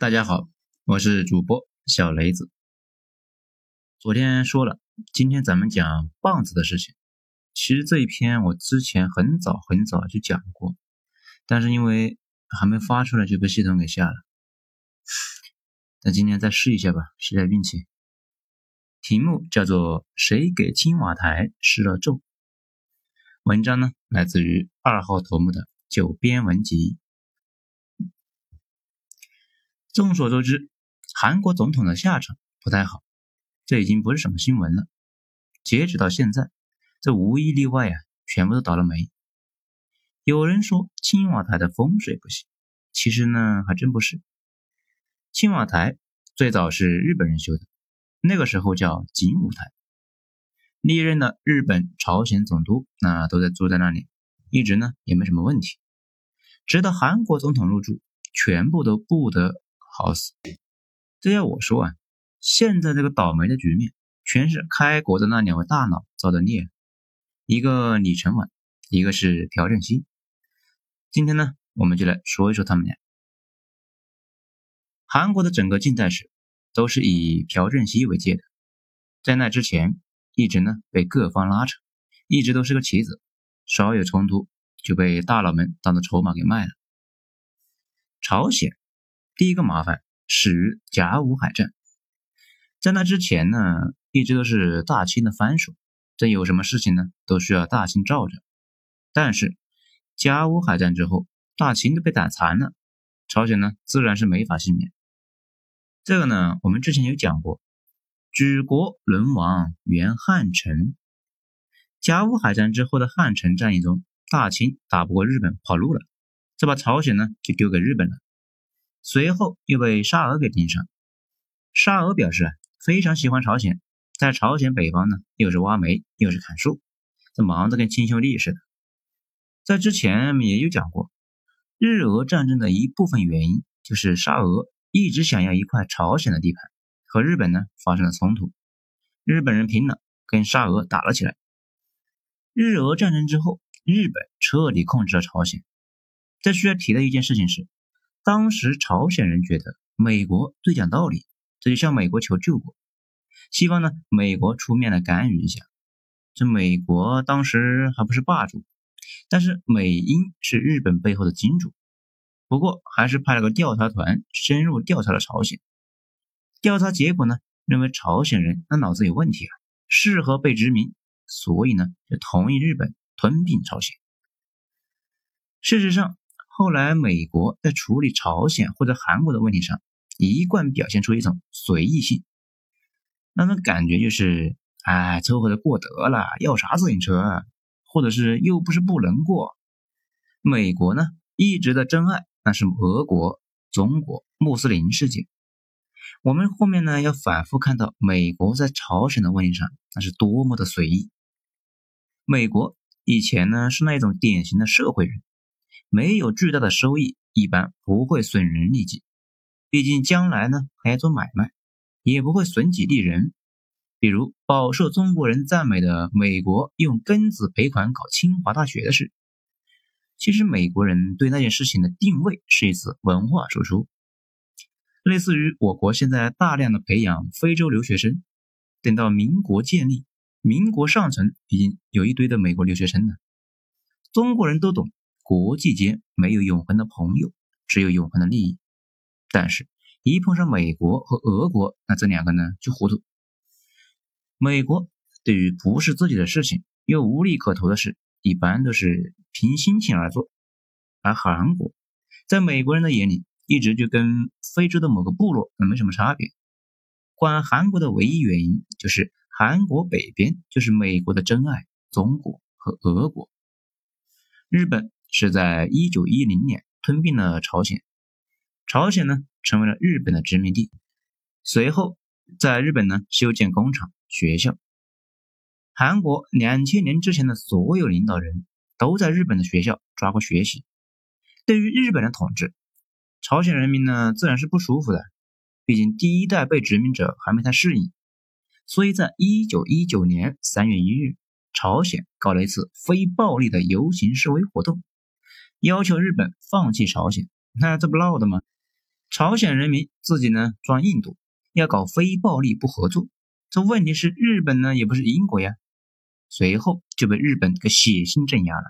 大家好，我是主播小雷子。昨天说了，今天咱们讲棒子的事情。其实这一篇我之前很早很早就讲过，但是因为还没发出来就被系统给下了。那今天再试一下吧，试下运气。题目叫做《谁给青瓦台施了咒》。文章呢来自于二号头目的九编文集。众所周知，韩国总统的下场不太好，这已经不是什么新闻了。截止到现在，这无一例外啊，全部都倒了霉。有人说青瓦台的风水不行，其实呢还真不是。青瓦台最早是日本人修的，那个时候叫景武台。历任的日本、朝鲜总督那都在住在那里，一直呢也没什么问题。直到韩国总统入住，全部都不得。好死！这要我说啊，现在这个倒霉的局面，全是开国的那两位大佬造的孽。一个李承晚，一个是朴正熙。今天呢，我们就来说一说他们俩。韩国的整个近代史都是以朴正熙为界的，在那之前，一直呢被各方拉扯，一直都是个棋子，稍有冲突就被大佬们当做筹码给卖了。朝鲜。第一个麻烦始于甲午海战，在那之前呢，一直都是大清的藩属，这有什么事情呢，都需要大清罩着。但是甲午海战之后，大清都被打残了，朝鲜呢自然是没法幸免。这个呢，我们之前有讲过，举国沦亡原汉城。甲午海战之后的汉城战役中，大清打不过日本跑路了，这把朝鲜呢就丢给日本了。随后又被沙俄给盯上。沙俄表示啊，非常喜欢朝鲜，在朝鲜北方呢，又是挖煤又是砍树，这忙得跟亲兄弟似的。在之前也有讲过，日俄战争的一部分原因就是沙俄一直想要一块朝鲜的地盘，和日本呢发生了冲突，日本人拼了，跟沙俄打了起来。日俄战争之后，日本彻底控制了朝鲜。这需要提的一件事情是。当时朝鲜人觉得美国最讲道理，这就向美国求救过，希望呢美国出面来干预一下。这美国当时还不是霸主，但是美英是日本背后的金主。不过还是派了个调查团深入调查了朝鲜。调查结果呢，认为朝鲜人那脑子有问题啊，适合被殖民，所以呢就同意日本吞并朝鲜。事实上。后来，美国在处理朝鲜或者韩国的问题上，一贯表现出一种随意性，那种感觉就是，哎，凑合着过得了，要啥自行车？或者是又不是不能过。美国呢，一直的真爱那是俄国、中国、穆斯林世界。我们后面呢要反复看到，美国在朝鲜的问题上那是多么的随意。美国以前呢是那种典型的社会人。没有巨大的收益，一般不会损人利己。毕竟将来呢还要做买卖，也不会损己利人。比如饱受中国人赞美的美国用庚子赔款搞清华大学的事，其实美国人对那件事情的定位是一次文化输出，类似于我国现在大量的培养非洲留学生。等到民国建立，民国上层已经有一堆的美国留学生了。中国人都懂。国际间没有永恒的朋友，只有永恒的利益。但是，一碰上美国和俄国，那这两个呢就糊涂。美国对于不是自己的事情又无利可图的事，一般都是凭心情而做；而韩国，在美国人的眼里，一直就跟非洲的某个部落没什么差别。管韩国的唯一原因，就是韩国北边就是美国的真爱——中国和俄国、日本。是在一九一零年吞并了朝鲜，朝鲜呢成为了日本的殖民地。随后在日本呢修建工厂、学校。韩国两千年之前的所有领导人都在日本的学校抓过学习。对于日本的统治，朝鲜人民呢自然是不舒服的，毕竟第一代被殖民者还没太适应。所以在一九一九年三月一日，朝鲜搞了一次非暴力的游行示威活动。要求日本放弃朝鲜，那这不闹的吗？朝鲜人民自己呢装印度，要搞非暴力不合作。这问题是日本呢也不是英国呀，随后就被日本给血腥镇压了。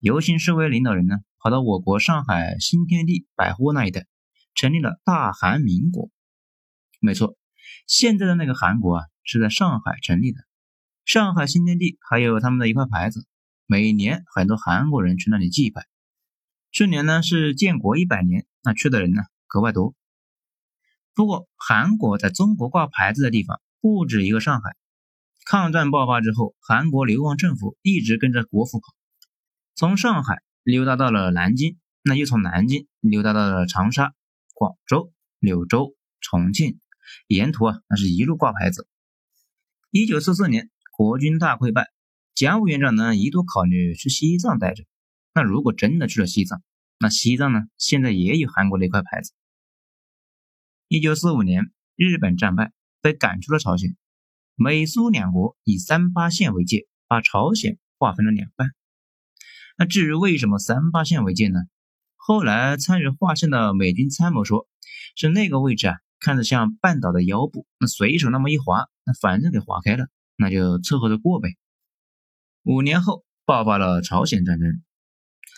游行示威领导人呢跑到我国上海新天地百货那一带，成立了大韩民国。没错，现在的那个韩国啊是在上海成立的。上海新天地还有他们的一块牌子，每年很多韩国人去那里祭拜。去年呢是建国一百年，那去的人呢格外多。不过韩国在中国挂牌子的地方不止一个上海。抗战爆发之后，韩国流亡政府一直跟着国府跑，从上海溜达到了南京，那又从南京溜达到了长沙、广州、柳州、重庆，沿途啊那是一路挂牌子。一九四四年国军大溃败，蒋委员长呢一度考虑去西藏待着。那如果真的去了西藏，那西藏呢？现在也有韩国的一块牌子。一九四五年，日本战败，被赶出了朝鲜。美苏两国以三八线为界，把朝鲜划分了两半。那至于为什么三八线为界呢？后来参与划线的美军参谋说，是那个位置啊，看着像半岛的腰部，那随手那么一划，那反正给划开了，那就凑合着过呗。五年后，爆发了朝鲜战争。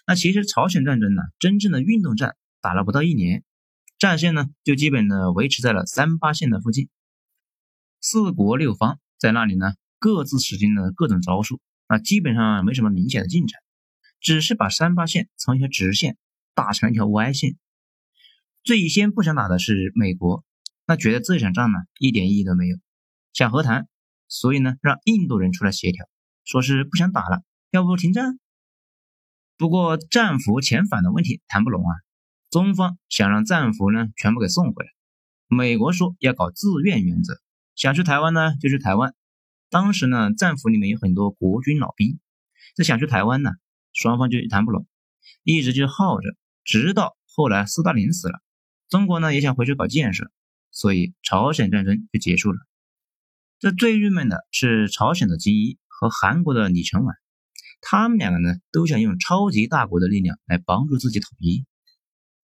那其实朝鲜战争呢，真正的运动战打了不到一年，战线呢就基本的维持在了三八线的附近。四国六方在那里呢，各自使尽了各种招数，啊，基本上没什么明显的进展，只是把三八线从一条直线打成一条歪线。最先不想打的是美国，那觉得这场仗呢一点意义都没有，想和谈，所以呢让印度人出来协调，说是不想打了，要不停战。不过战俘遣返的问题谈不拢啊，中方想让战俘呢全部给送回来，美国说要搞自愿原则，想去台湾呢就去台湾。当时呢战俘里面有很多国军老兵，这想去台湾呢，双方就谈不拢，一直就耗着，直到后来斯大林死了，中国呢也想回去搞建设，所以朝鲜战争就结束了。这最郁闷的是朝鲜的金一和韩国的李承晚。他们两个呢，都想用超级大国的力量来帮助自己统一，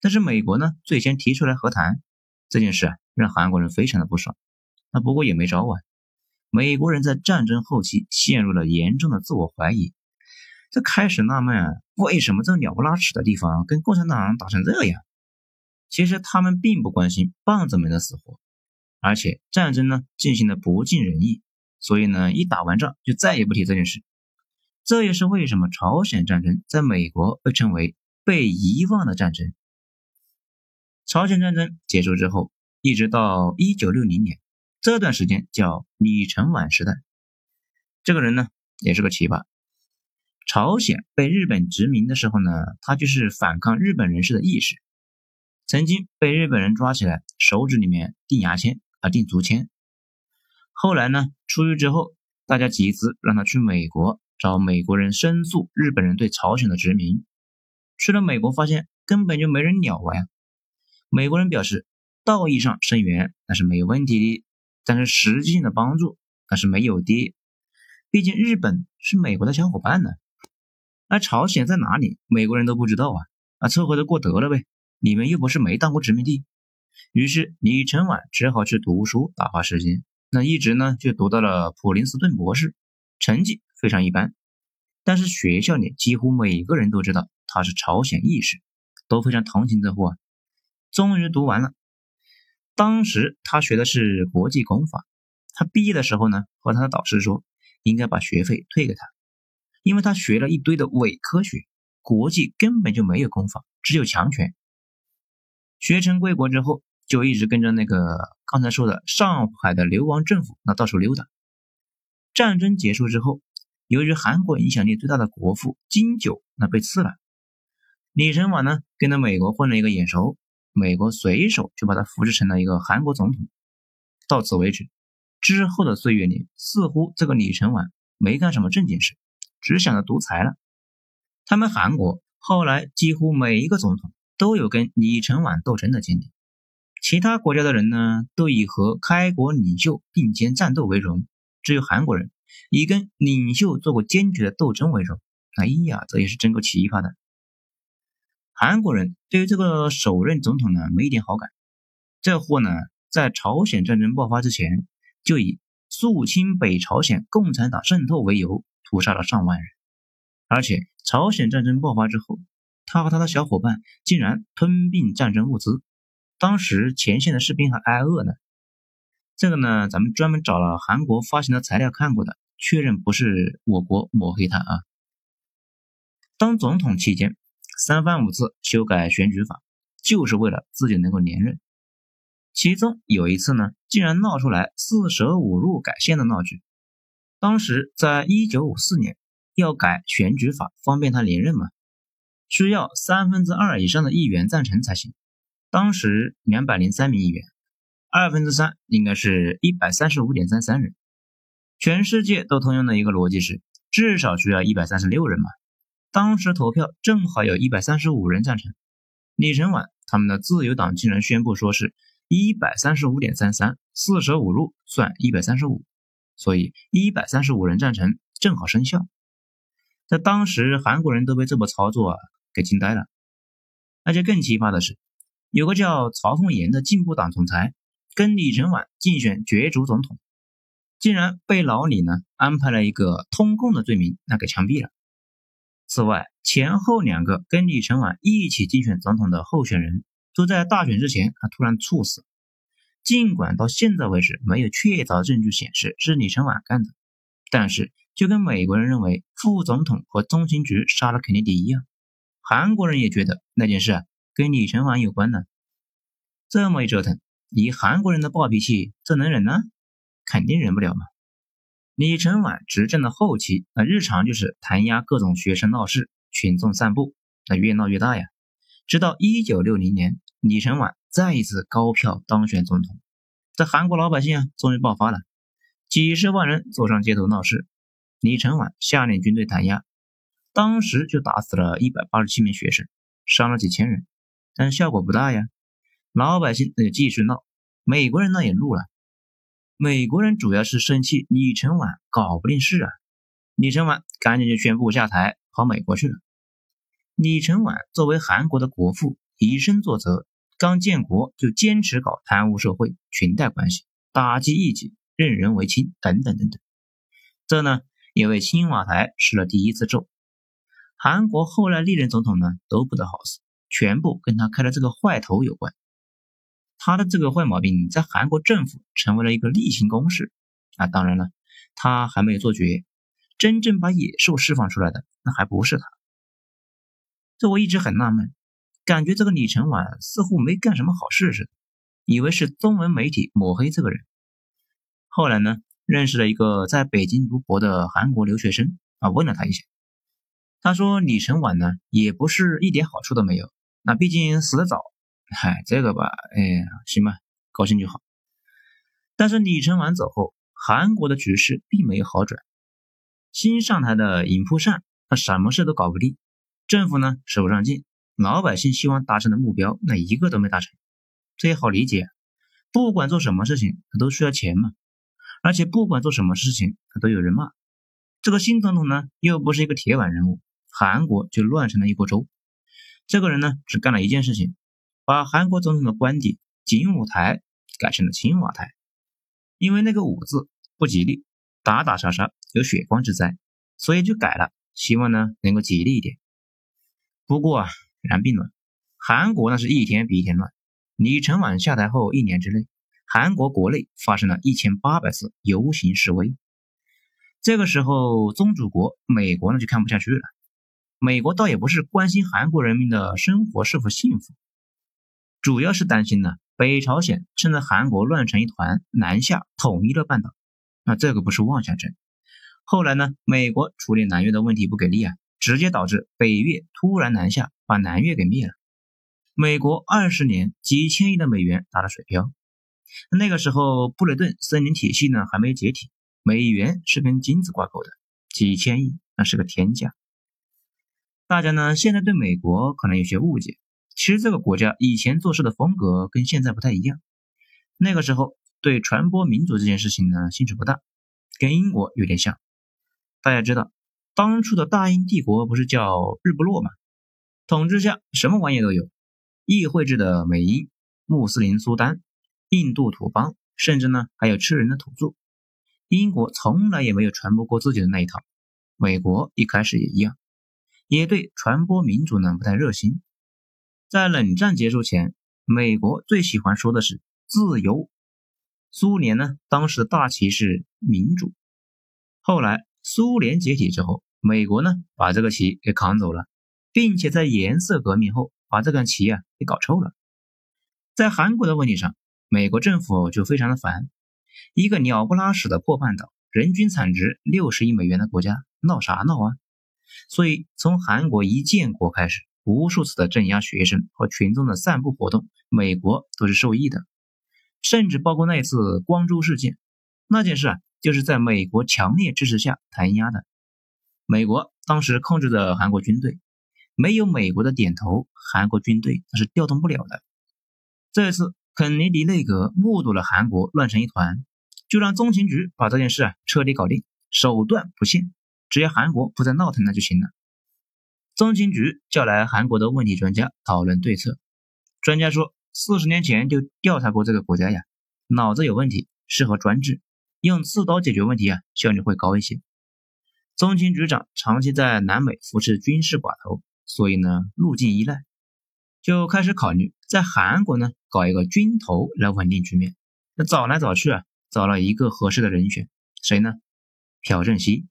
但是美国呢，最先提出来和谈这件事啊，让韩国人非常的不爽。那不过也没招啊，美国人在战争后期陷入了严重的自我怀疑，这开始纳闷啊，为什么这鸟不拉屎的地方跟共产党打成这样？其实他们并不关心棒子们的死活，而且战争呢进行的不尽人意，所以呢，一打完仗就再也不提这件事。这也是为什么朝鲜战争在美国被称为被遗忘的战争。朝鲜战争结束之后，一直到一九六零年，这段时间叫李承晚时代。这个人呢，也是个奇葩。朝鲜被日本殖民的时候呢，他就是反抗日本人士的意识，曾经被日本人抓起来，手指里面钉牙签啊，钉竹签。后来呢，出狱之后，大家集资让他去美国。找美国人申诉日本人对朝鲜的殖民，去了美国发现根本就没人鸟我呀。美国人表示，道义上声援那是没有问题的，但是实际性的帮助那是没有的。毕竟日本是美国的小伙伴呢，而朝鲜在哪里，美国人都不知道啊啊，凑合着过得了呗。你们又不是没当过殖民地。于是李承晚只好去读书打发时间，那一直呢就读到了普林斯顿博士，成绩。非常一般，但是学校里几乎每个人都知道他是朝鲜义士，都非常同情这货啊。终于读完了，当时他学的是国际公法，他毕业的时候呢，和他的导师说应该把学费退给他，因为他学了一堆的伪科学，国际根本就没有公法，只有强权。学成归国之后，就一直跟着那个刚才说的上海的流亡政府那到处溜达。战争结束之后。由于韩国影响力最大的国父金九那被刺了，李承晚呢跟着美国混了一个眼熟，美国随手就把他扶持成了一个韩国总统。到此为止，之后的岁月里，似乎这个李承晚没干什么正经事，只想着独裁了。他们韩国后来几乎每一个总统都有跟李承晚斗争的经历，其他国家的人呢都以和开国领袖并肩战斗为荣，只有韩国人。以跟领袖做过坚决的斗争为荣，哎呀，这也是真够奇葩的。韩国人对于这个首任总统呢没一点好感。这货呢，在朝鲜战争爆发之前，就以肃清北朝鲜共产党渗透为由，屠杀了上万人。而且朝鲜战争爆发之后，他和他的小伙伴竟然吞并战争物资，当时前线的士兵还挨饿呢。这个呢，咱们专门找了韩国发行的材料看过的，确认不是我国抹黑他啊。当总统期间，三番五次修改选举法，就是为了自己能够连任。其中有一次呢，竟然闹出来四舍五入改宪的闹剧。当时在一九五四年要改选举法，方便他连任嘛，需要三分之二以上的议员赞成才行。当时两百零三名议员，二分之三应该是一百三十五点三三人。全世界都通用的一个逻辑是，至少需要一百三十六人嘛。当时投票正好有一百三十五人赞成。李承晚他们的自由党竟然宣布说是。一百三十五点三三，四舍五入算一百三十五，所以一百三十五人赞成，正好生效。在当时，韩国人都被这波操作给惊呆了。而且更奇葩的是，有个叫曹凤岩的进步党总裁，跟李承晚竞选角逐总统，竟然被老李呢安排了一个通共的罪名，那给枪毙了。此外，前后两个跟李承晚一起竞选总统的候选人。都在大选之前，他突然猝死。尽管到现在为止没有确凿证据显示是李承晚干的，但是就跟美国人认为副总统和中情局杀了肯尼迪一样，韩国人也觉得那件事啊跟李承晚有关呢。这么一折腾，以韩国人的暴脾气，这能忍呢？肯定忍不了嘛。李承晚执政的后期，那日常就是弹压各种学生闹事、群众散步，那越闹越大呀。直到一九六零年。李承晚再一次高票当选总统，这韩国老百姓啊，终于爆发了，几十万人走上街头闹事。李承晚下令军队弹压，当时就打死了一百八十七名学生，伤了几千人，但效果不大呀。老百姓那就继续闹，美国人呢也怒了。美国人主要是生气李承晚搞不定事啊，李承晚赶紧就宣布下台，跑美国去了。李承晚作为韩国的国父。以身作则，刚建国就坚持搞贪污受贿、裙带关系，打击异己、任人唯亲等等等等。这呢，也为青瓦台施了第一次咒。韩国后来历任总统呢都不得好死，全部跟他开的这个坏头有关。他的这个坏毛病在韩国政府成为了一个例行公事啊。当然了，他还没有做绝，真正把野兽释放出来的那还不是他。这我一直很纳闷。感觉这个李承晚似乎没干什么好事似的，以为是中文媒体抹黑这个人。后来呢，认识了一个在北京读博的韩国留学生啊，问了他一下，他说李承晚呢也不是一点好处都没有，那毕竟死得早，嗨，这个吧，哎呀，行吧，高兴就好。但是李承晚走后，韩国的局势并没有好转。新上台的尹富善，他什么事都搞不定，政府呢使不上劲。老百姓希望达成的目标，那一个都没达成，这也好理解。不管做什么事情，他都需要钱嘛，而且不管做什么事情，他都有人骂。这个新总统呢，又不是一个铁腕人物，韩国就乱成了一锅粥。这个人呢，只干了一件事情，把韩国总统的官邸景武台改成了青瓦台，因为那个武字不吉利，打打杀杀有血光之灾，所以就改了，希望呢能够吉利一点。不过啊。然并卵，韩国那是一天比一天乱。李承晚下台后一年之内，韩国国内发生了一千八百次游行示威。这个时候，宗主国美国呢就看不下去了。美国倒也不是关心韩国人民的生活是否幸福，主要是担心呢北朝鲜趁着韩国乱成一团，南下统一了半岛。那这个不是妄想症。后来呢，美国处理南越的问题不给力啊。直接导致北越突然南下，把南越给灭了。美国二十年几千亿的美元打了水漂。那个时候布雷顿森林体系呢还没解体，美元是跟金子挂钩的，几千亿那是个天价。大家呢现在对美国可能有些误解，其实这个国家以前做事的风格跟现在不太一样。那个时候对传播民主这件事情呢兴趣不大，跟英国有点像。大家知道。当初的大英帝国不是叫日不落吗？统治下什么玩意都有，议会制的美英、穆斯林苏丹、印度土邦，甚至呢还有吃人的土著。英国从来也没有传播过自己的那一套，美国一开始也一样，也对传播民主呢不太热心。在冷战结束前，美国最喜欢说的是自由，苏联呢当时的大旗是民主。后来苏联解体之后，美国呢把这个旗给扛走了，并且在颜色革命后把这杆旗啊给搞臭了。在韩国的问题上，美国政府就非常的烦。一个鸟不拉屎的破半岛，人均产值六十亿美元的国家，闹啥闹啊？所以从韩国一建国开始，无数次的镇压学生和群众的散步活动，美国都是受益的。甚至包括那一次光州事件，那件事啊，就是在美国强烈支持下弹压的。美国当时控制着韩国军队，没有美国的点头，韩国军队那是调动不了的。这次。肯尼迪内阁目睹了韩国乱成一团，就让中情局把这件事啊彻底搞定，手段不限，只要韩国不再闹腾那就行了。中情局叫来韩国的问题专家讨论对策，专家说，四十年前就调查过这个国家呀，脑子有问题，适合专制，用刺刀解决问题啊效率会高一些。中情局长长期在南美扶持军事寡头，所以呢路径依赖。就开始考虑在韩国呢搞一个军头来稳定局面。那找来找去啊，找了一个合适的人选，谁呢？朴正熙。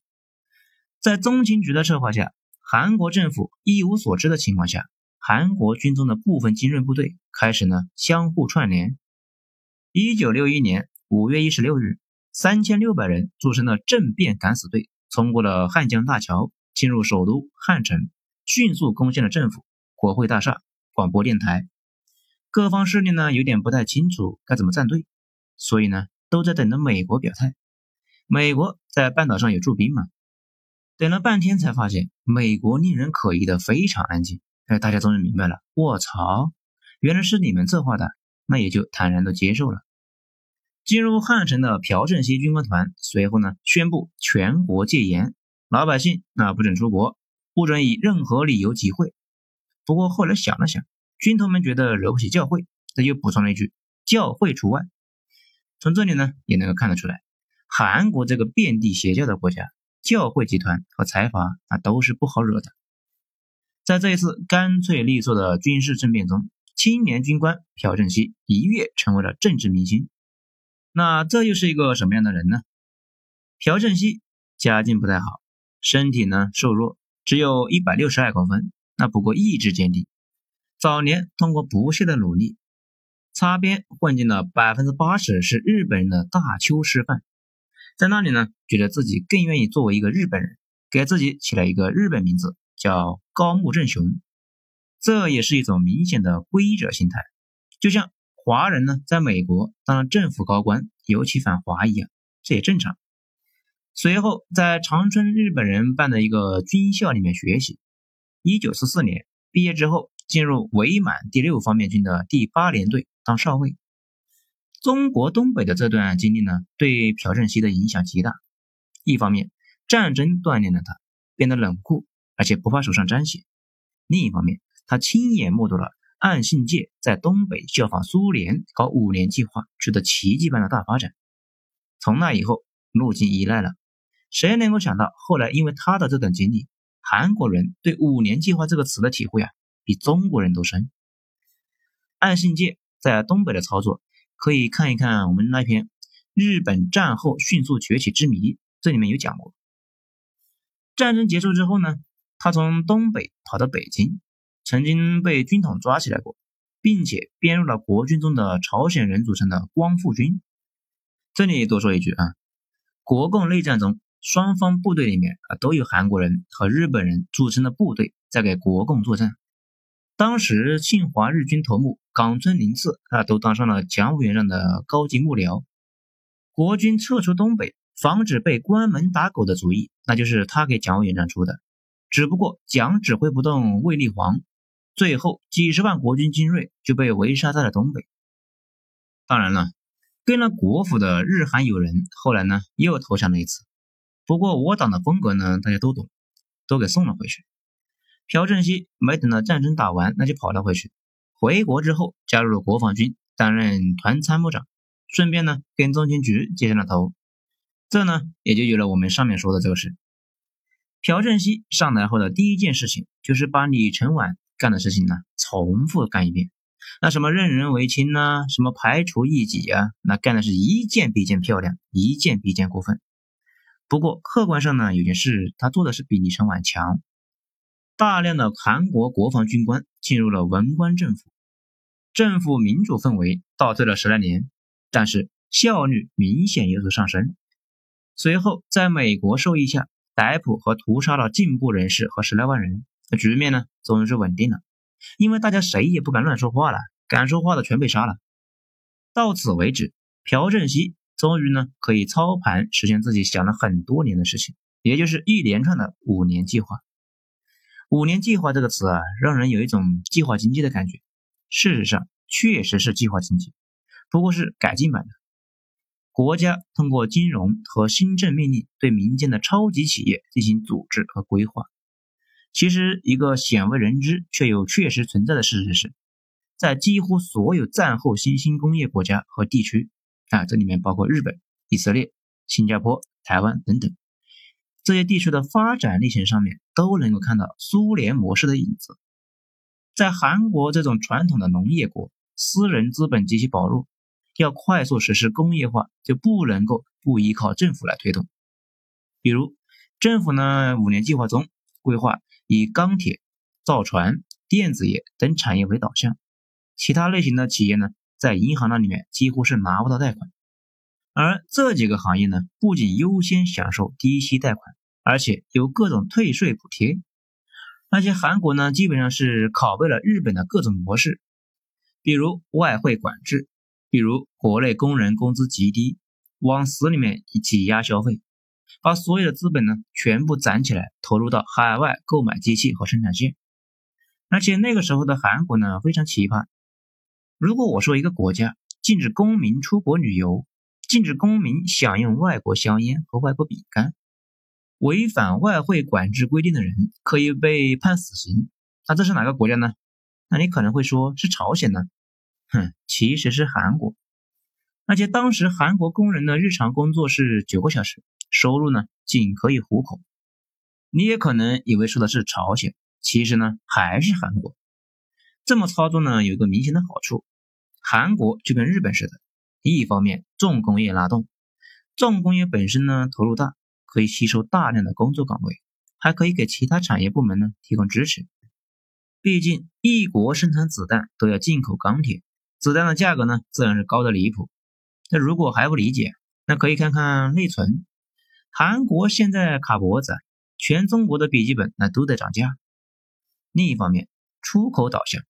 在中情局的策划下，韩国政府一无所知的情况下，韩国军中的部分精锐部队开始呢相互串联。一九六一年五月一十六日，三千六百人组成的政变敢死队冲过了汉江大桥，进入首都汉城，迅速攻陷了政府、国会大厦。广播电台，各方势力呢有点不太清楚该怎么站队，所以呢都在等着美国表态。美国在半岛上有驻兵嘛？等了半天才发现，美国令人可疑的非常安静。哎，大家终于明白了，卧槽，原来是你们策划的，那也就坦然的接受了。进入汉城的朴正熙军官团随后呢宣布全国戒严，老百姓那不准出国，不准以任何理由集会。不过后来想了想，军头们觉得惹不起教会，那就补充了一句：“教会除外。”从这里呢，也能够看得出来，韩国这个遍地邪教的国家，教会集团和财阀啊都是不好惹的。在这一次干脆利索的军事政变中，青年军官朴正熙一跃成为了政治明星。那这又是一个什么样的人呢？朴正熙家境不太好，身体呢瘦弱，只有一百六十二公分。那不过意志坚定，早年通过不懈的努力，擦边混进了百分之八十是日本人的大邱师范，在那里呢，觉得自己更愿意作为一个日本人，给自己起了一个日本名字，叫高木正雄。这也是一种明显的规者心态，就像华人呢在美国当了政府高官，尤其反华一样，这也正常。随后在长春日本人办的一个军校里面学习。一九四四年毕业之后，进入伪满第六方面军的第八联队当少尉。中国东北的这段经历呢，对朴正熙的影响极大。一方面，战争锻炼了他，变得冷酷，而且不怕手上沾血；另一方面，他亲眼目睹了岸信介在东北效仿苏联搞五年计划，取得奇迹般的大发展。从那以后，路径依赖了。谁能够想到，后来因为他的这段经历？韩国人对“五年计划”这个词的体会啊，比中国人都深。岸信介在东北的操作，可以看一看我们那篇《日本战后迅速崛起之谜》，这里面有讲过。战争结束之后呢，他从东北跑到北京，曾经被军统抓起来过，并且编入了国军中的朝鲜人组成的光复军。这里多说一句啊，国共内战中。双方部队里面啊，都有韩国人和日本人组成的部队在给国共作战。当时侵华日军头目冈村宁次啊，都当上了蒋委员长的高级幕僚。国军撤出东北，防止被关门打狗的主意，那就是他给蒋委员长出的。只不过蒋指挥不动卫立煌，最后几十万国军精锐就被围杀在了东北。当然了，跟了国府的日韩友人后来呢，又投降了一次。不过我党的风格呢，大家都懂，都给送了回去。朴正熙没等到战争打完，那就跑了回去。回国之后，加入了国防军，担任团参谋长，顺便呢跟中情局接上了头。这呢也就有了我们上面说的这个事。朴正熙上台后的第一件事情，就是把李承晚干的事情呢重复干一遍。那什么任人唯亲呐，什么排除异己啊，那干的是一件比一件漂亮，一件比一件过分。不过客观上呢，有件事他做的是比李承晚强。大量的韩国国防军官进入了文官政府，政府民主氛围倒退了十来年，但是效率明显有所上升。随后在美国授意下，逮捕和屠杀了进步人士和十来万人，局面呢终于是稳定了。因为大家谁也不敢乱说话了，敢说话的全被杀了。到此为止，朴正熙终于呢可以操盘实现自己想了很多年的事情，也就是一连串的五年计划。五年计划这个词啊，让人有一种计划经济的感觉。事实上，确实是计划经济，不过是改进版的。国家通过金融和新政命令对民间的超级企业进行组织和规划。其实，一个鲜为人知却又确实存在的事实是，在几乎所有战后新兴工业国家和地区，啊，这里面包括日本、以色列、新加坡、台湾等等这些地区的发展历程上面，都能够看到苏联模式的影子。在韩国这种传统的农业国，私人资本极其薄弱，要快速实施工业化，就不能够不依靠政府来推动。比如，政府呢五年计划中规划。以钢铁、造船、电子业等产业为导向，其他类型的企业呢，在银行那里面几乎是拿不到贷款。而这几个行业呢，不仅优先享受低息贷款，而且有各种退税补贴。那些韩国呢，基本上是拷贝了日本的各种模式，比如外汇管制，比如国内工人工资极低，往死里面挤压消费。把所有的资本呢全部攒起来，投入到海外购买机器和生产线。而且那个时候的韩国呢非常奇葩。如果我说一个国家禁止公民出国旅游，禁止公民享用外国香烟和外国饼干，违反外汇管制规定的人可以被判死刑，那这是哪个国家呢？那你可能会说是朝鲜呢？哼，其实是韩国。而且当时韩国工人的日常工作是九个小时。收入呢，仅可以糊口。你也可能以为说的是朝鲜，其实呢还是韩国。这么操作呢，有一个明显的好处：韩国就跟日本似的，一方面重工业拉动，重工业本身呢投入大，可以吸收大量的工作岗位，还可以给其他产业部门呢提供支持。毕竟一国生产子弹都要进口钢铁，子弹的价格呢自然是高的离谱。那如果还不理解，那可以看看内存。韩国现在卡脖子，全中国的笔记本那都在涨价。另一方面，出口导向，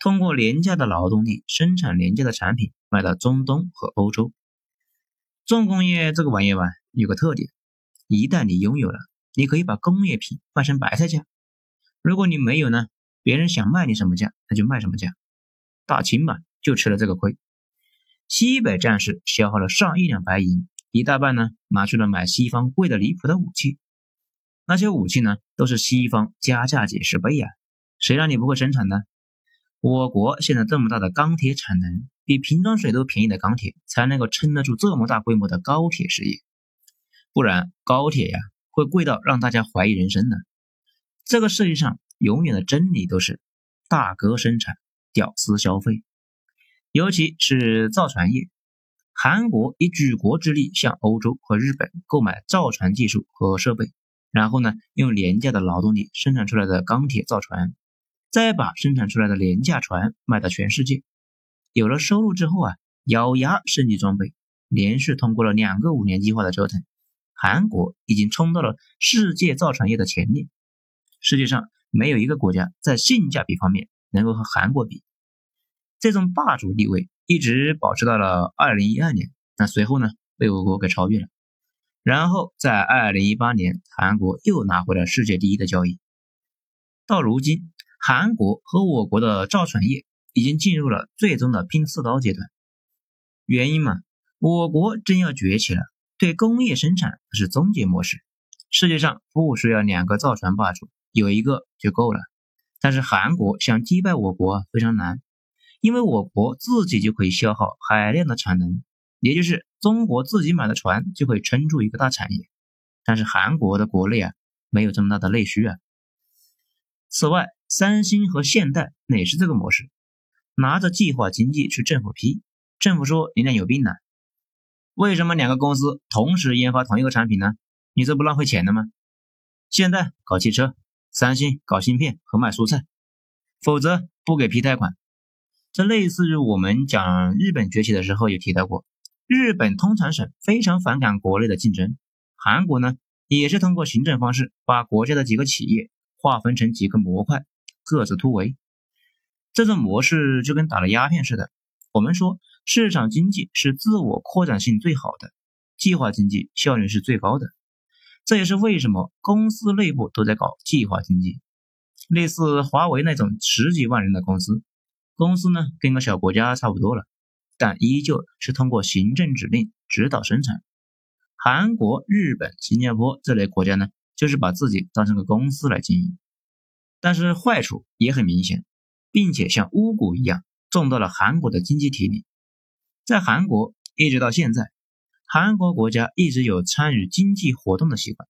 通过廉价的劳动力生产廉价的产品，卖到中东和欧洲。重工业这个玩意儿吧，有个特点，一旦你拥有了，你可以把工业品卖成白菜价。如果你没有呢，别人想卖你什么价，那就卖什么价。大清嘛，就吃了这个亏。西北战事消耗了上亿两白银。一大半呢，拿去了买西方贵的离谱的武器，那些武器呢，都是西方加价几十倍呀！谁让你不会生产呢？我国现在这么大的钢铁产能，比瓶装水都便宜的钢铁，才能够撑得住这么大规模的高铁事业。不然高铁呀，会贵到让大家怀疑人生呢。这个世界上永远的真理都是大哥生产，屌丝消费，尤其是造船业。韩国以举国之力向欧洲和日本购买造船技术和设备，然后呢，用廉价的劳动力生产出来的钢铁造船，再把生产出来的廉价船卖到全世界。有了收入之后啊，咬牙升级装备，连续通过了两个五年计划的折腾，韩国已经冲到了世界造船业的前列。世界上没有一个国家在性价比方面能够和韩国比，这种霸主地位。一直保持到了二零一二年，那随后呢被我国给超越了，然后在二零一八年，韩国又拿回了世界第一的交易。到如今，韩国和我国的造船业已经进入了最终的拼刺刀阶段。原因嘛，我国真要崛起了，对工业生产是终结模式，世界上不需要两个造船霸主，有一个就够了。但是韩国想击败我国非常难，因为我国自己就可以消耗海量的产能，也就是中国自己买的船就可以撑住一个大产业。但是韩国的国内啊没有这么大的内需啊。此外，三星和现代哪是这个模式，拿着计划经济去政府批，政府说你俩有病呢。为什么两个公司同时研发同一个产品呢？你这不浪费钱了吗？现代搞汽车，三星搞芯片和卖蔬菜，否则不给批贷款。这类似于我们讲日本崛起的时候有提到过，日本通产省非常反感国内的竞争。韩国呢，也是通过行政方式把国家的几个企业划分成几个模块，各自突围。这种模式就跟打了鸦片似的。我们说。市场经济是自我扩展性最好的，计划经济效率是最高的。这也是为什么公司内部都在搞计划经济。类似华为那种十几万人的公司，公司呢跟个小国家差不多了，但依旧是通过行政指令指导生产。韩国、日本、新加坡这类国家呢，就是把自己当成个公司来经营。但是坏处也很明显，并且像巫蛊一样种到了韩国的经济体里。在韩国一直到现在，韩国国家一直有参与经济活动的习惯。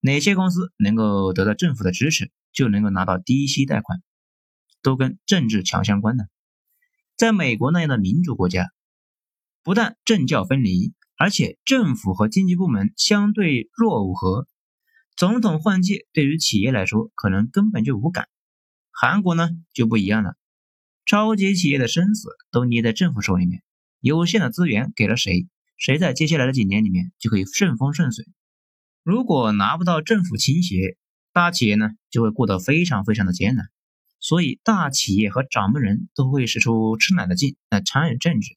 哪些公司能够得到政府的支持，就能够拿到低息贷款，都跟政治强相关的。在美国那样的民主国家，不但政教分离，而且政府和经济部门相对弱耦合，总统换届对于企业来说可能根本就无感。韩国呢就不一样了，超级企业的生死都捏在政府手里面。有限的资源给了谁，谁在接下来的几年里面就可以顺风顺水。如果拿不到政府倾斜，大企业呢就会过得非常非常的艰难。所以大企业和掌门人都会使出吃奶的劲来参与政治，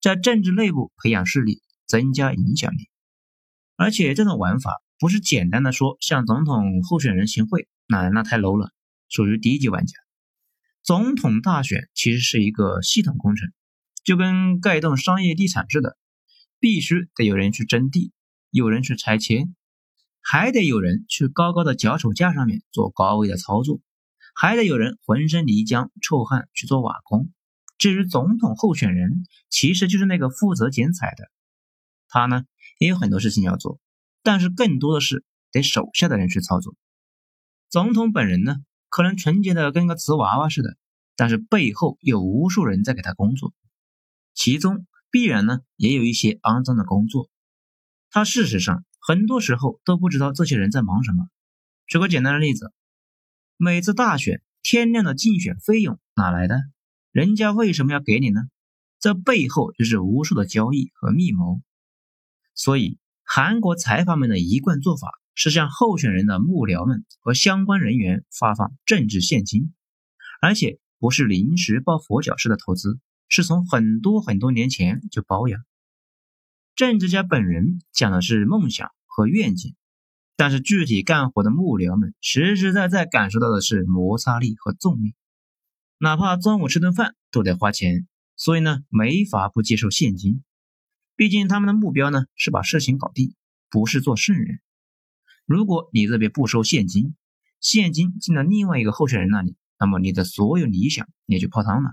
在政治内部培养势力，增加影响力。而且这种玩法不是简单的说向总统候选人行贿，那那太 low 了，属于低级玩家。总统大选其实是一个系统工程。就跟盖一栋商业地产似的，必须得有人去征地，有人去拆迁，还得有人去高高的脚手架上面做高位的操作，还得有人浑身泥浆臭汗去做瓦工。至于总统候选人，其实就是那个负责剪彩的，他呢也有很多事情要做，但是更多的是得手下的人去操作。总统本人呢，可能纯洁的跟个瓷娃娃似的，但是背后有无数人在给他工作。其中必然呢也有一些肮脏的工作，他事实上很多时候都不知道这些人在忙什么。举个简单的例子，每次大选天量的竞选费用哪来的？人家为什么要给你呢？这背后就是无数的交易和密谋。所以韩国财阀们的一贯做法是向候选人的幕僚们和相关人员发放政治现金，而且不是临时抱佛脚式的投资。是从很多很多年前就包养。政治家本人讲的是梦想和愿景，但是具体干活的幕僚们实实在在感受到的是摩擦力和重力，哪怕中午吃顿饭都得花钱，所以呢没法不接受现金。毕竟他们的目标呢是把事情搞定，不是做圣人。如果你这边不收现金，现金进了另外一个候选人那里，那么你的所有理想也就泡汤了。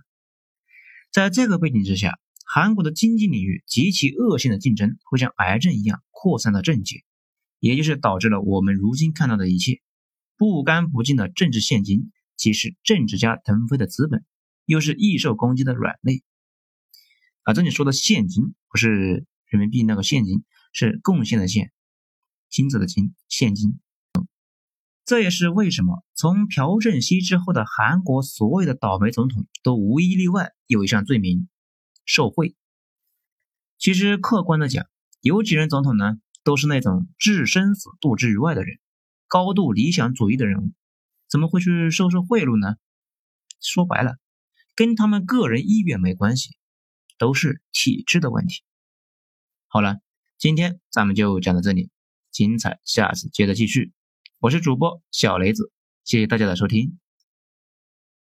在这个背景之下，韩国的经济领域极其恶性的竞争会像癌症一样扩散到政界，也就是导致了我们如今看到的一切。不干不净的政治现金，既是政治家腾飞的资本，又是易受攻击的软肋。啊，这里说的现金不是人民币那个现金，是贡献的献，金子的金，现金。这也是为什么从朴正熙之后的韩国所有的倒霉总统都无一例外有一项罪名：受贿。其实客观的讲，有几任总统呢，都是那种置生死度之于外的人，高度理想主义的人物，怎么会去收受贿赂呢？说白了，跟他们个人意愿没关系，都是体质的问题。好了，今天咱们就讲到这里，精彩下次接着继续。我是主播小雷子，谢谢大家的收听。